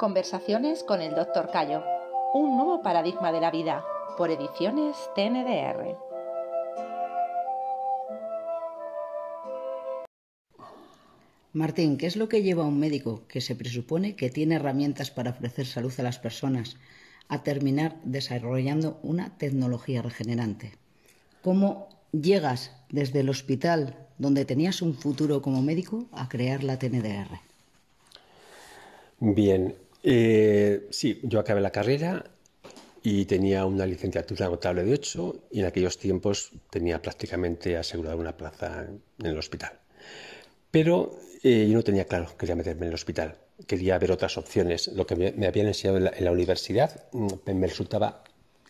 Conversaciones con el Dr. Cayo. Un nuevo paradigma de la vida. Por ediciones TNDR. Martín, ¿qué es lo que lleva a un médico que se presupone que tiene herramientas para ofrecer salud a las personas a terminar desarrollando una tecnología regenerante? ¿Cómo llegas desde el hospital donde tenías un futuro como médico a crear la TNDR? Bien, eh, sí, yo acabé la carrera y tenía una licenciatura agotable de 8 y en aquellos tiempos tenía prácticamente asegurada una plaza en el hospital. Pero eh, yo no tenía claro que quería meterme en el hospital, quería ver otras opciones. Lo que me, habían enseñado en la, universidad mm, me resultaba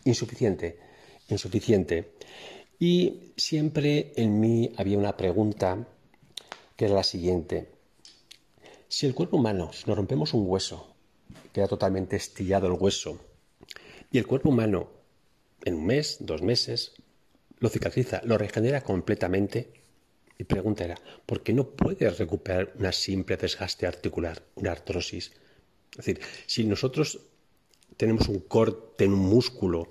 insuficiente, insuficiente. Y siempre en mí había una pregunta que era la siguiente. Si el cuerpo humano, si nos rompemos un hueso, queda totalmente estillado el hueso, y el cuerpo humano en un mes, dos meses, lo cicatriza, lo regenera completamente, mi pregunta era, ¿por qué no puedes recuperar una simple desgaste articular, una artrosis? Es decir, si nosotros tenemos un corte en un músculo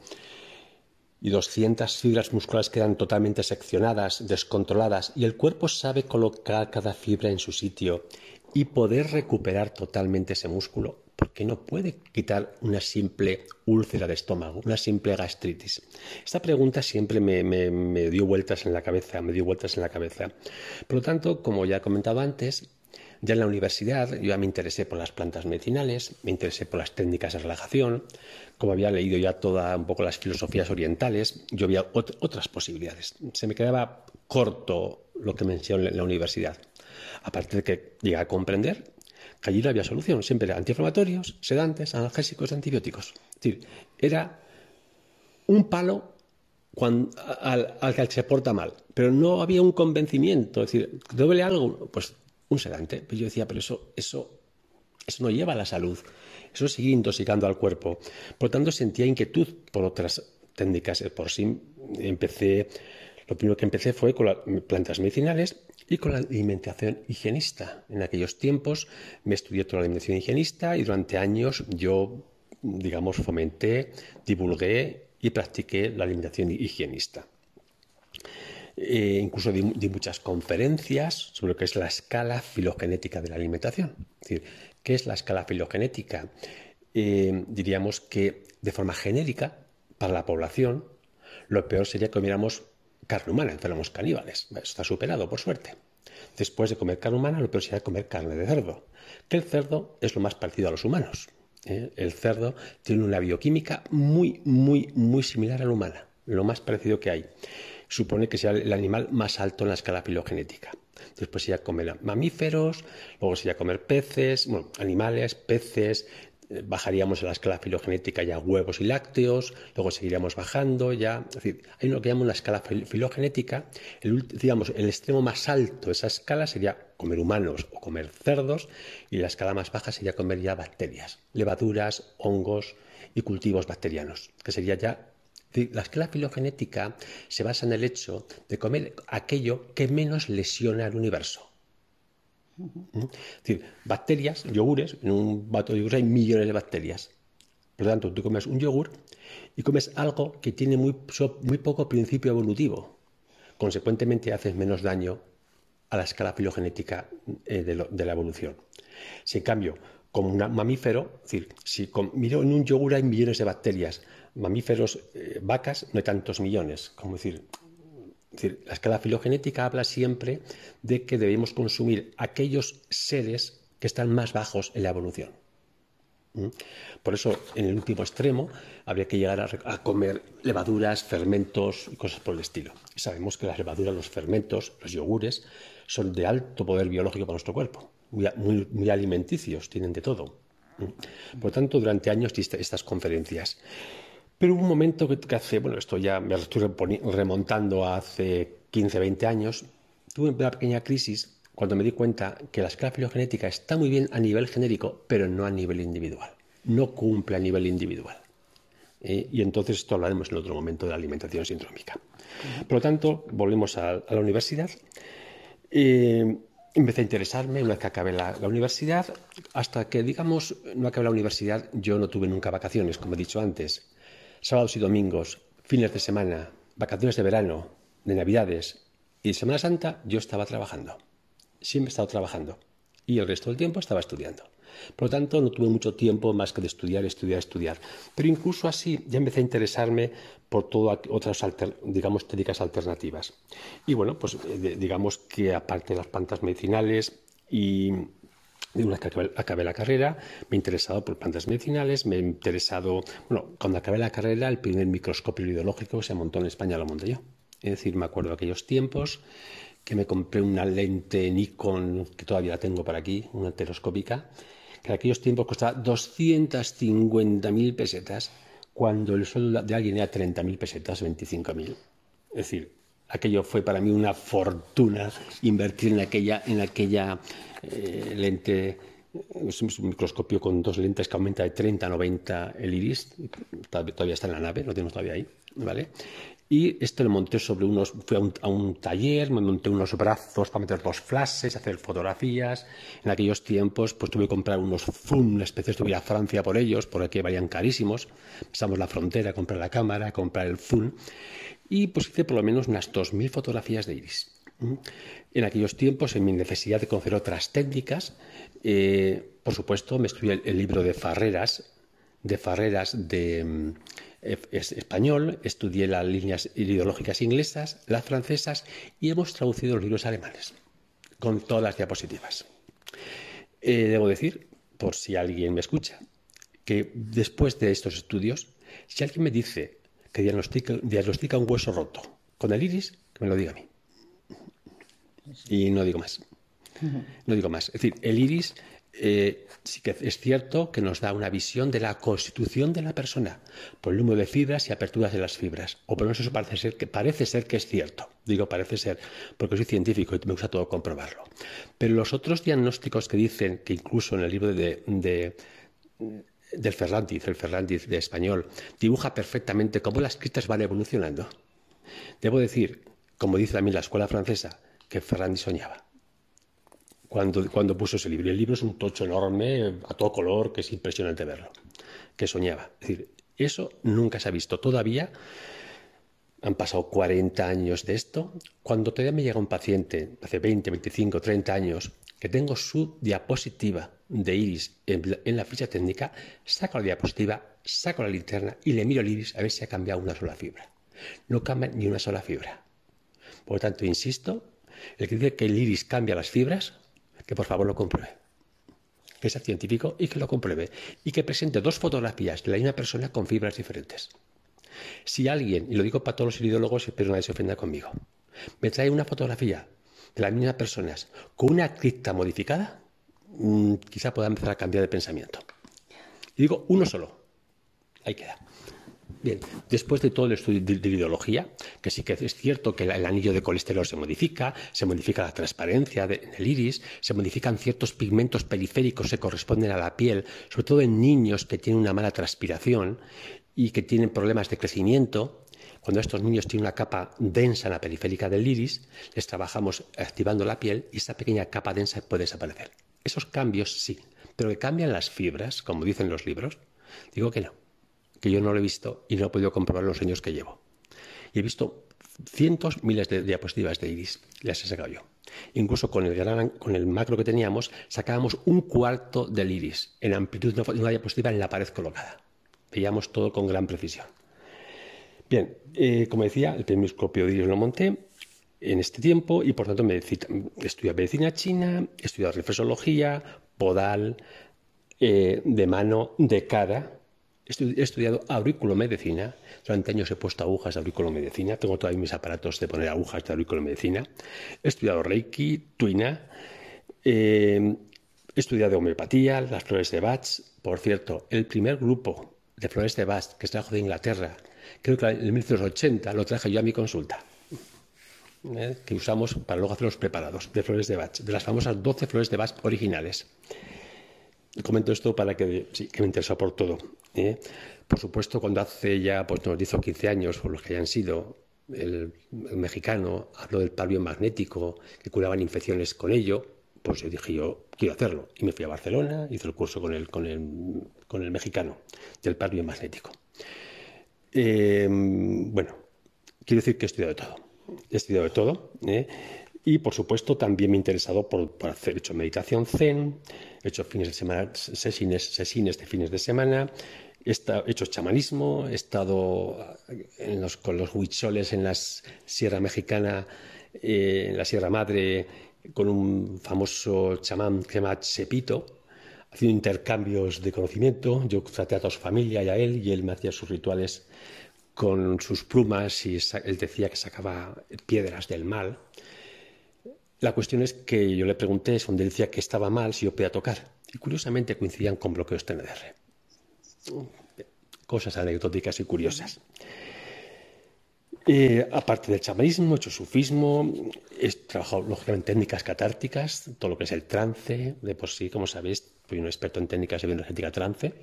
y 200 fibras musculares quedan totalmente seccionadas, descontroladas, y el cuerpo sabe colocar cada fibra en su sitio y poder recuperar totalmente ese músculo, porque no puede quitar una simple úlcera de estómago, una simple gastritis. Esta pregunta siempre me, dio vueltas en la cabeza, me dio vueltas en la cabeza. Por lo tanto, como ya he comentado antes, ya en la universidad yo ya me interesé por las plantas medicinales, me interesé por las técnicas de relajación, como había leído ya todas un poco las filosofías orientales, yo había otras posibilidades. Se me quedaba corto lo que mencioné en la universidad. Aparte de que llegué a comprender allí no había solución, siempre era antiinflamatorios, sedantes, analgésicos, antibióticos. Decir, era un palo al, que se porta mal, pero no había un convencimiento, es decir, ¿duele algo? Pues un sedante. Pues yo decía, pero eso, eso, eso no lleva a la salud, eso sigue intoxicando al cuerpo. Por tanto, sentía inquietud por otras técnicas. Por sí empecé, lo primero que empecé fue con las plantas medicinales y con la alimentación higienista. En aquellos tiempos me estudié toda la alimentación higienista y durante años yo, digamos, fomenté, divulgué y practiqué la alimentación higienista. Eh, incluso di, muchas conferencias sobre lo que es la escala filogenética de la alimentación. Es decir, ¿qué es la escala filogenética? Eh, diríamos que de forma genérica, para la población, lo peor sería que comiéramos carne humana, fuéramos caníbales. Está superado, por suerte. Después de comer carne humana, lo peor sería comer carne de cerdo. Que el cerdo es lo más parecido a los humanos. ¿eh? El cerdo tiene una bioquímica muy, muy, muy similar a la humana, lo más parecido que hay. Supone que sea el animal más alto en la escala filogenética. Después sería comer mamíferos, luego sería comer peces, bueno, animales, peces, bajaríamos en la escala filogenética ya huevos y lácteos, luego seguiríamos bajando ya, es decir, hay lo que llamamos la escala filogenética, el, digamos, el extremo más alto de esa escala sería comer humanos o comer cerdos, y la escala más baja sería comer ya bacterias, levaduras, hongos y cultivos bacterianos, que sería ya la escala filogenética se basa en el hecho de comer aquello que menos lesiona al universo. Bacterias, yogures, en un vato de yogur hay millones de bacterias. Por lo tanto, tú comes un yogur y comes algo que tiene muy, muy poco principio evolutivo. Consecuentemente, haces menos daño a la escala filogenética eh, de, la evolución. Si en cambio, como un mamífero, decir, si miro en un yogur hay millones de bacterias, mamíferos, eh, vacas, no hay tantos millones. Como decir, la escala filogenética habla siempre de que debemos consumir aquellos seres que están más bajos en la evolución. ¿Mm? Por eso, en el último extremo, habría que llegar a, comer levaduras, fermentos y cosas por el estilo. sabemos que las levaduras, los fermentos, los yogures, son de alto poder biológico para nuestro cuerpo, muy, alimenticios, tienen de todo. ¿Mm? Por tanto, durante años estas conferencias. Pero hubo un momento que, hace, bueno, esto ya me estoy remontando a hace 15, 20 años, tuve una pequeña crisis cuando me di cuenta que la escala filogenética está muy bien a nivel genérico, pero no a nivel individual. No cumple a nivel individual. Eh, y entonces esto hablaremos en otro momento de la alimentación sindrómica. Por lo tanto, volvemos a, la universidad. Eh, empecé a interesarme una vez que acabé la, universidad, hasta que, digamos, no acabé la universidad, yo no tuve nunca vacaciones, como he dicho antes. Sábados y domingos, fines de semana, vacaciones de verano, de navidades y Semana Santa, yo estaba trabajando. Siempre he estado trabajando. Y el resto del tiempo estaba estudiando. Por lo tanto, no tuve mucho tiempo más que de estudiar, estudiar, estudiar. Pero incluso así ya empecé a interesarme por todas otras, digamos, técnicas alternativas. Y bueno, pues eh, digamos que aparte de las plantas medicinales y una vez que acabé, la carrera, me he interesado por plantas medicinales, me he interesado, bueno, cuando acabé la carrera, el primer microscopio ideológico se montó en España, lo monté yo. Es decir, me acuerdo de aquellos tiempos que me compré una lente Nikon, que todavía la tengo por aquí, una telescópica, que en aquellos tiempos costaba 250.000 pesetas, cuando el sueldo de alguien era 30.000 pesetas, 25.000. Es decir, aquello fue para mí una fortuna invertir en aquella, en aquella eh, lente. Es un microscopio con dos lentes que aumenta de 30 a 90 el iris. Todavía está en la nave, lo tenemos todavía ahí. ¿vale? Y este lo monté sobre unos, fui a un, taller, me monté unos brazos para meter dos flashes, hacer fotografías. En aquellos tiempos, pues tuve que comprar unos zoom, una especie de a Francia por ellos, porque valían carísimos. Pasamos la frontera, comprar la cámara, comprar el zoom. Y pues hice por lo menos unas 2.000 fotografías de iris. En aquellos tiempos, en mi necesidad de conocer otras técnicas, eh, por supuesto, me escribí el, libro de Farreras, de Farreras de es español, estudié las líneas ideológicas inglesas, las francesas y hemos traducido los libros alemanes con todas las diapositivas. Eh, debo decir, por si alguien me escucha, que después de estos estudios, si alguien me dice que diagnostica, diagnostica un hueso roto con el iris, que me lo diga a mí. Y no digo más. No digo más. Es decir, el iris eh, sí que es cierto que nos da una visión de la constitución de la persona por el número de fibras y aperturas de las fibras. O por lo menos eso parece ser que, parece ser que es cierto. Digo parece ser, porque soy científico y me gusta todo comprobarlo. Pero los otros diagnósticos que dicen que incluso en el libro de, del Ferrandiz, el Ferrandiz de español, dibuja perfectamente cómo las cristas van evolucionando. Debo decir, como dice también la escuela francesa, que Ferrandiz soñaba cuando, cuando puso ese libro. El libro es un tocho enorme, a todo color, que es impresionante verlo, que soñaba. Es decir, eso nunca se ha visto. Todavía han pasado 40 años de esto. Cuando todavía me llega un paciente, hace 20, 25, 30 años, que tengo su diapositiva de iris en, la ficha técnica, saco la diapositiva, saco la linterna y le miro el iris a ver si ha cambiado una sola fibra. No cambia ni una sola fibra. Por lo tanto, insisto, el que dice que el iris cambia las fibras que por favor lo compruebe. Que sea científico y que lo compruebe. Y que presente dos fotografías de la misma persona con fibras diferentes. Si alguien, y lo digo para todos los ideólogos, espero nadie se ofenda conmigo, me trae una fotografía de las mismas personas con una cripta modificada, mm, quizá pueda empezar a cambiar de pensamiento. Y digo uno solo. Ahí queda. Bien, después de todo el estudio de, ideología, que sí que es cierto que el, anillo de colesterol se modifica, se modifica la transparencia del iris, se modifican ciertos pigmentos periféricos que corresponden a la piel, sobre todo en niños que tienen una mala transpiración y que tienen problemas de crecimiento. Cuando estos niños tienen una capa densa en la periférica del iris, les trabajamos activando la piel y esa pequeña capa densa puede desaparecer. Esos cambios sí, pero que cambian las fibras, como dicen los libros, digo que no que yo no lo he visto y no he podido comprobar los años que llevo. Y he visto cientos, miles de diapositivas de iris, las he sacado yo. Incluso con el, gran, con el macro que teníamos, sacábamos un cuarto del iris en amplitud de una diapositiva en la pared colocada. Veíamos todo con gran precisión. Bien, eh, como decía, el primer microscopio de iris lo monté en este tiempo y por tanto me estudié medicina china, he estudiado reflexología, podal, eh, de mano, de cara, He estudiado auriculomedicina. Durante años he puesto agujas de auriculomedicina. Tengo todavía mis aparatos de poner agujas de auriculomedicina. He estudiado Reiki, Tuina. Eh, he estudiado homeopatía, las flores de Bach. Por cierto, el primer grupo de flores de Bach que se trajo de Inglaterra, creo que en 1980 lo traje yo a mi consulta. Eh, que usamos para luego hacer los preparados de flores de Bach, de las famosas 12 flores de Bach originales. Comento esto para que, sí, que me interesa por todo. ¿eh? Por supuesto, cuando hace ya pues, nos hizo 15 años, por los que hayan sido, el, mexicano habló del par magnético, que curaban infecciones con ello, pues yo dije, yo quiero hacerlo. Y me fui a Barcelona, hice el curso con el, con el, con el mexicano del par magnético. Em, bueno, quiero decir que he estudiado de todo. He estudiado de todo. ¿eh? Y por supuesto también me he interesado por, hacer, he hecho meditación zen, he hecho fines de semana, sesines, sesines de fines de semana, he, hecho chamanismo, he estado con los huicholes en la Sierra Mexicana, eh, en la Sierra Madre, con un famoso chamán que se llama Chepito, haciendo intercambios de conocimiento. Yo traté a su familia y a él, y él me hacía sus rituales con sus plumas y él decía que sacaba piedras del mal. La cuestión es que yo le pregunté, es donde decía que estaba mal si yo podía tocar. Y curiosamente coincidían con bloqueos TNDR. Cosas anecdóticas y curiosas. Eh, aparte del chamanismo, he hecho sufismo, he trabajado lógicamente en técnicas catárticas, todo lo que es el trance, de por sí, como sabéis, soy un experto en técnicas de bioenergética trance.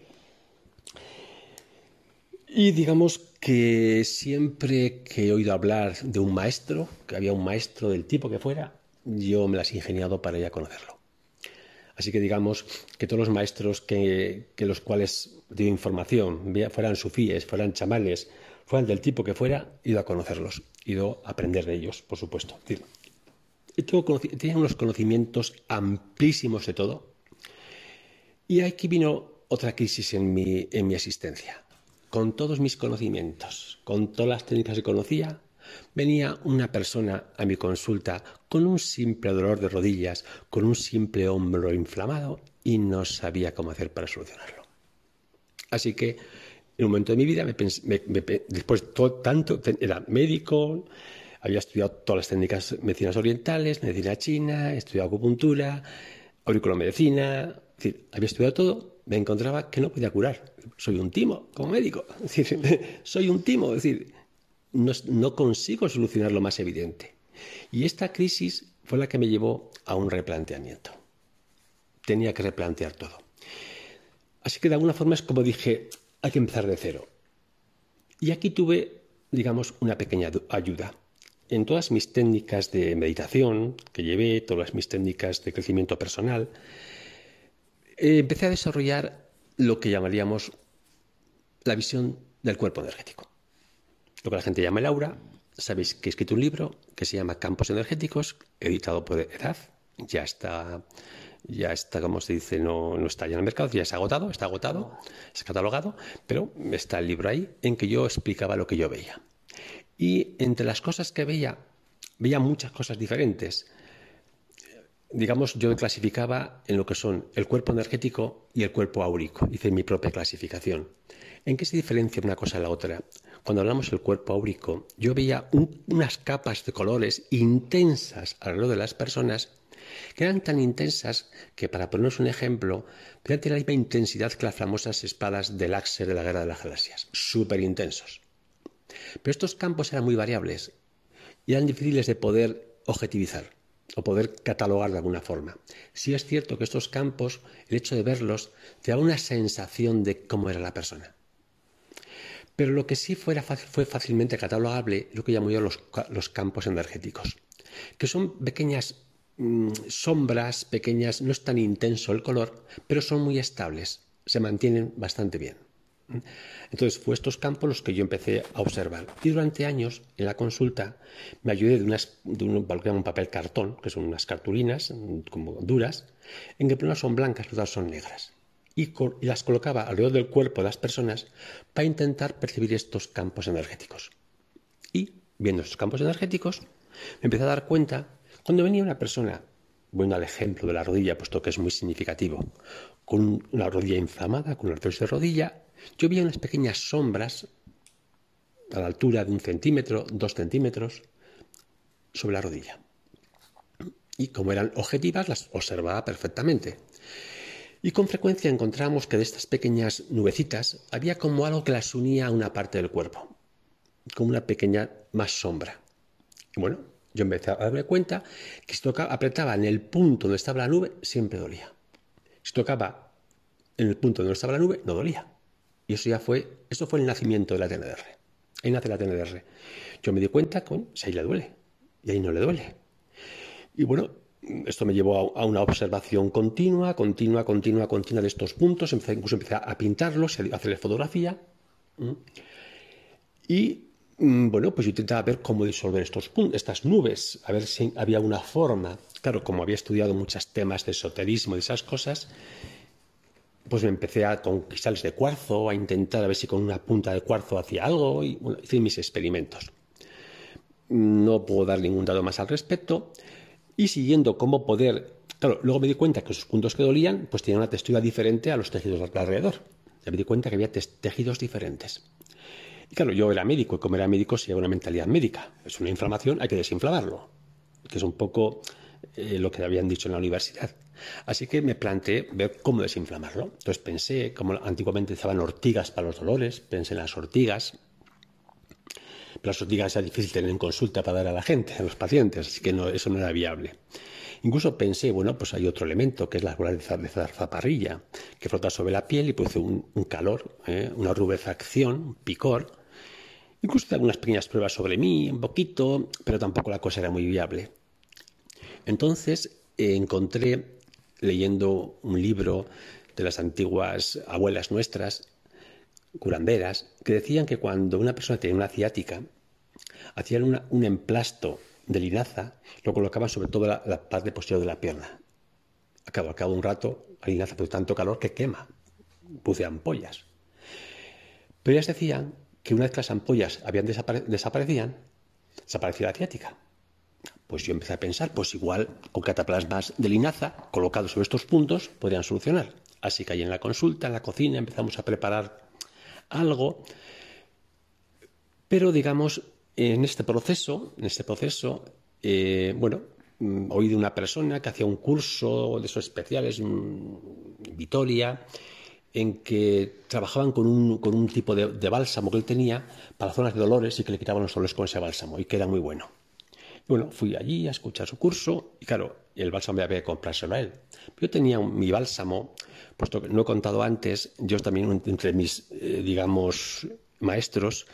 Y digamos que siempre que he oído hablar de un maestro, que había un maestro del tipo que fuera, yo me las he ingeniado para ir a conocerlo. Así que digamos que todos los maestros que, que los cuales dio información, fueran sufíes, fueran chamales, fueran del tipo que fuera, ido a conocerlos, ido a aprender de ellos, por supuesto. Tenía unos conocimientos amplísimos de todo. Y aquí vino otra crisis en mi, en mi existencia. Con todos mis conocimientos, con todas las técnicas que conocía, venía una persona a mi consulta con un simple dolor de rodillas, con un simple hombro inflamado y no sabía cómo hacer para solucionarlo. Así que en un momento de mi vida, me después todo, tanto, era médico, había estudiado todas las técnicas medicinas orientales, medicina china, estudiado acupuntura, auriculomedicina, es decir, había estudiado todo, me encontraba que no podía curar. Soy un timo como médico, soy un timo, es decir, no, no consigo solucionar lo más evidente. Y esta crisis fue la que me llevó a un replanteamiento. Tenía que replantear todo. Así que de alguna forma es como dije, hay que empezar de cero. Y aquí tuve, digamos, una pequeña ayuda. En todas mis técnicas de meditación que llevé, todas mis técnicas de crecimiento personal, eh, empecé a desarrollar lo que llamaríamos la visión del cuerpo energético. Lo que la gente llama el aura. Sabéis que he escrito un libro que se llama Campos Energéticos, editado por Edad. Ya está ya está, como se dice, no, no, está ya en el mercado, ya ha agotado, está agotado, es catalogado, pero está el libro ahí en que yo explicaba lo que yo veía. Y entre las cosas que veía, veía muchas cosas diferentes. Digamos, yo clasificaba en lo que son el cuerpo energético y el cuerpo áurico. Hice mi propia clasificación. ¿En qué se diferencia una cosa de la otra? Cuando hablamos del cuerpo áurico, yo veía unas capas de colores intensas alrededor de las personas que eran tan intensas que, para ponernos un ejemplo, podían tener la misma intensidad que las famosas espadas del Axer de la Guerra de las Galaxias, súper intensos. Pero estos campos eran muy variables y eran difíciles de poder objetivizar o poder catalogar de alguna forma. Sí es cierto que estos campos, el hecho de verlos, te da una sensación de cómo era la persona. Pero lo que sí fue fácilmente catalogable es lo que llamo yo los, los campos energéticos, que son pequeñas Mm, sombras pequeñas, no es tan intenso el color, pero son muy estables, se mantienen bastante bien. Entonces fue estos campos los que yo empecé a observar. Y durante años, en la consulta, me ayudé de, unas, de un, papel cartón, que son unas cartulinas mm, como duras, en que unas son blancas otras son negras. Y, y las colocaba alrededor del cuerpo de las personas para intentar percibir estos campos energéticos. Y, viendo estos campos energéticos, me empecé a dar cuenta cuando venía una persona, bueno, al ejemplo de la rodilla, puesto que es muy significativo, con una rodilla inflamada, con artrosis de rodilla, yo veía unas pequeñas sombras a la altura de un centímetro, dos centímetros, sobre la rodilla. Y como eran objetivas, las observaba perfectamente. Y con frecuencia encontramos que de estas pequeñas nubecitas había como algo que las unía a una parte del cuerpo, como una pequeña más sombra. Y bueno, yo empecé a darme cuenta que si tocaba, apretaba en el punto donde estaba la nube, siempre dolía. Si tocaba en el punto donde estaba la nube, no dolía. Y eso ya fue, eso fue el nacimiento de la TNDR. Ahí nace la TNDR. Yo me di cuenta con si ahí le duele y ahí no le duele. Y bueno, esto me llevó a, una observación continua, continua, continua, continua de estos puntos. incluso empecé a pintarlos, a hacerle fotografía. Y bueno, pues yo intentaba ver cómo disolver estos estas nubes, a ver si había una forma. Claro, como había estudiado muchos temas de esoterismo y esas cosas, pues me empecé a con cristales de cuarzo, a intentar a ver si con una punta de cuarzo hacía algo y hice mis experimentos. No puedo dar ningún dato más al respecto y siguiendo cómo poder... Claro, luego me di cuenta que esos puntos que dolían pues tenían una textura diferente a los tejidos alrededor. Me di cuenta que había tejidos diferentes. Y claro, yo era médico y como era médico se lleva una mentalidad médica. Es una inflamación, hay que desinflamarlo, que es un poco eh, lo que habían dicho en la universidad. Así que me planteé ver cómo desinflamarlo. Entonces pensé, como antiguamente usaban ortigas para los dolores, pensé en las ortigas. Pero las ortigas era difícil tener en consulta para dar a la gente, a los pacientes, así que eso no era viable. Incluso pensé, bueno, pues hay otro elemento que es la bola de zarzaparrilla, que flota sobre la piel y produce un, calor, ¿eh? una rubefacción, un picor. Incluso hice algunas pequeñas pruebas sobre mí, un poquito, pero tampoco la cosa era muy viable. Entonces encontré leyendo un libro de las antiguas abuelas nuestras, curanderas, que decían que cuando una persona tenía una ciática, hacían un emplasto de linaza, lo colocaban sobre toda la, parte posterior de la pierna. A cabo, de un rato, la linaza produce tanto calor que quema, puse ampollas. Pero ellas decían que una vez que las ampollas habían desaparecían, desaparecía la ciática. Pues yo empecé a pensar, pues igual con cataplasmas de linaza colocados sobre estos puntos podrían solucionar. Así que ahí en la consulta, en la cocina, empezamos a preparar algo. Pero digamos, en este proceso, en este proceso, eh, bueno, mm, oí de una persona que hacía un curso de esos especiales en Vitoria, en que trabajaban con un, con un tipo de, bálsamo que él tenía para zonas de dolores y que le quitaban los dolores con ese bálsamo y que era muy bueno. Bueno, fui allí a escuchar su curso y claro, el bálsamo había que comprárselo a él. Yo tenía mi bálsamo, puesto que no he contado antes, yo también entre mis, eh, digamos, maestros,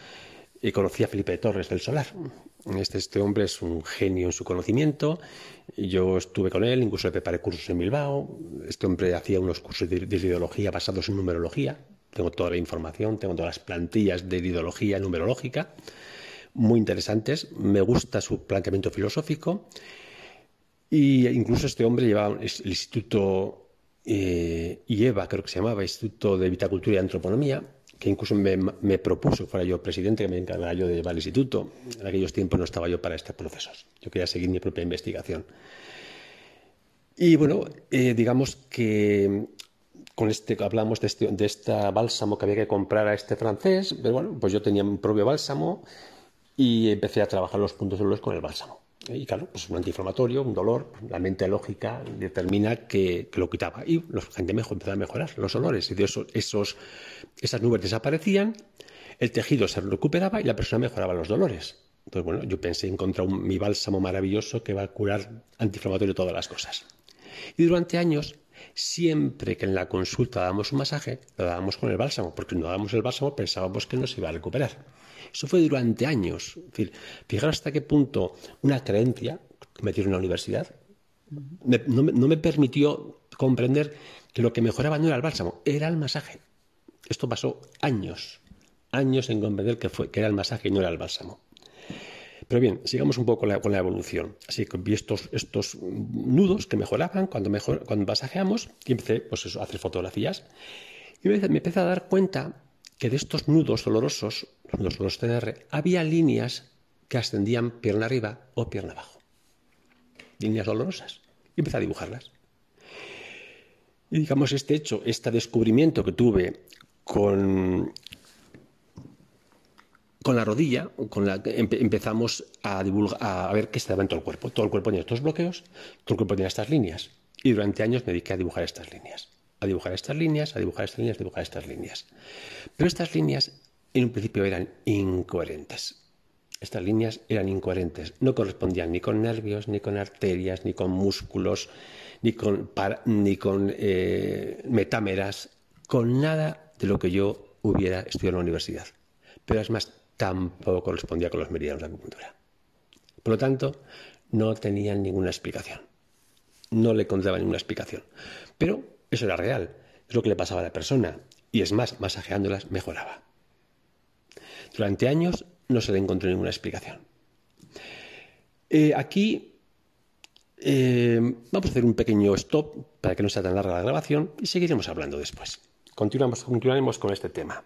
eh, conocí a Felipe Torres del Solar. Este, este, hombre es un genio en su conocimiento. Yo estuve con él, incluso le preparé cursos en Bilbao. Este hombre hacía unos cursos de, de ideología basados en numerología. Tengo toda la información, tengo todas las plantillas de ideología numerológica muy interesantes. Me gusta su planteamiento filosófico. Y incluso este hombre llevaba el Instituto eh, IEVA, creo que se llamaba, Instituto de Vitacultura y Antroponomía, que incluso me, propuso, fuera yo presidente, que me encargara yo de llevar el instituto. En aquellos tiempos no estaba yo para estos procesos. Yo quería seguir mi propia investigación. Y bueno, eh, digamos que con este hablamos de, este, de bálsamo que había que comprar a este francés, pero bueno, pues yo tenía mi propio bálsamo y empecé a trabajar los puntos dolores con el bálsamo. Y claro, pues un antiinflamatorio, un dolor, la mente lógica determina que, lo quitaba. Y la gente empezó a mejorar los olores. Y de esos, esas nubes desaparecían, el tejido se recuperaba y la persona mejoraba los dolores. Entonces, bueno, yo pensé encontrar un, mi bálsamo maravilloso que va a curar antiinflamatorio todas las cosas. Y durante años, siempre que en la consulta dábamos un masaje, lo dábamos con el bálsamo, porque no dábamos el bálsamo pensábamos que no se iba a recuperar. Eso fue durante años. Fijaros hasta qué punto una creencia que me dieron en la universidad no, me permitió comprender que lo que mejoraba no era el bálsamo, era el masaje. Esto pasó años, años en comprender que, fue, que era el masaje y no era el bálsamo. Pero bien, sigamos un poco con la, evolución. Así que vi estos, nudos que mejoraban cuando, mejor, masajeamos y empecé pues a hacer fotografías. Y me empecé a dar cuenta que de estos nudos dolorosos, los nudos TNR, había líneas que ascendían pierna arriba o pierna abajo. Líneas dolorosas. Y empecé a dibujarlas. Y digamos, este hecho, este descubrimiento que tuve con, con la rodilla, con la, empezamos a, divulgar, a ver qué estaba en todo el cuerpo. Todo el cuerpo tenía estos bloqueos, todo el cuerpo tenía estas líneas. Y durante años me dediqué a dibujar estas líneas a dibujar estas líneas, a dibujar estas líneas, a dibujar estas líneas. Pero estas líneas en un principio eran incoherentes. Estas líneas eran incoherentes, no correspondían ni con nervios, ni con arterias, ni con músculos, ni con, eh, metámeras, con nada de lo que yo hubiera estudiado en la universidad. Pero además tampoco correspondía con los meridianos de acupuntura. Por lo tanto, no tenían ninguna explicación. no le encontraba ninguna explicación. Pero eso era real, es lo que le pasaba a la persona. Y es más, masajeándolas mejoraba. Durante años no se le encontró ninguna explicación. Eh, aquí eh, vamos a hacer un pequeño stop para que no sea tan larga la grabación y seguiremos hablando después. Continuamos, continuaremos con este tema.